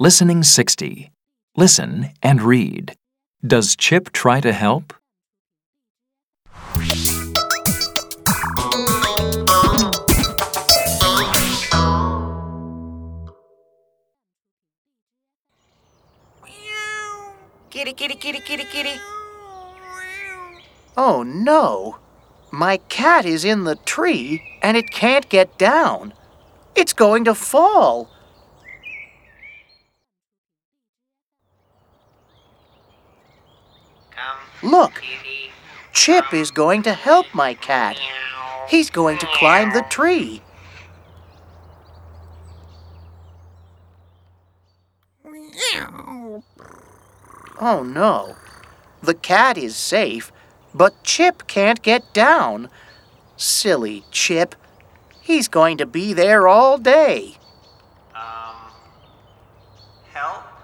Listening 60. Listen and read. Does Chip try to help? Kitty, kitty, kitty, kitty, kitty. Oh no! My cat is in the tree and it can't get down. It's going to fall. Look. Chip is going to help my cat. He's going to climb the tree. Oh no. The cat is safe, but Chip can't get down. Silly Chip. He's going to be there all day. Um, help?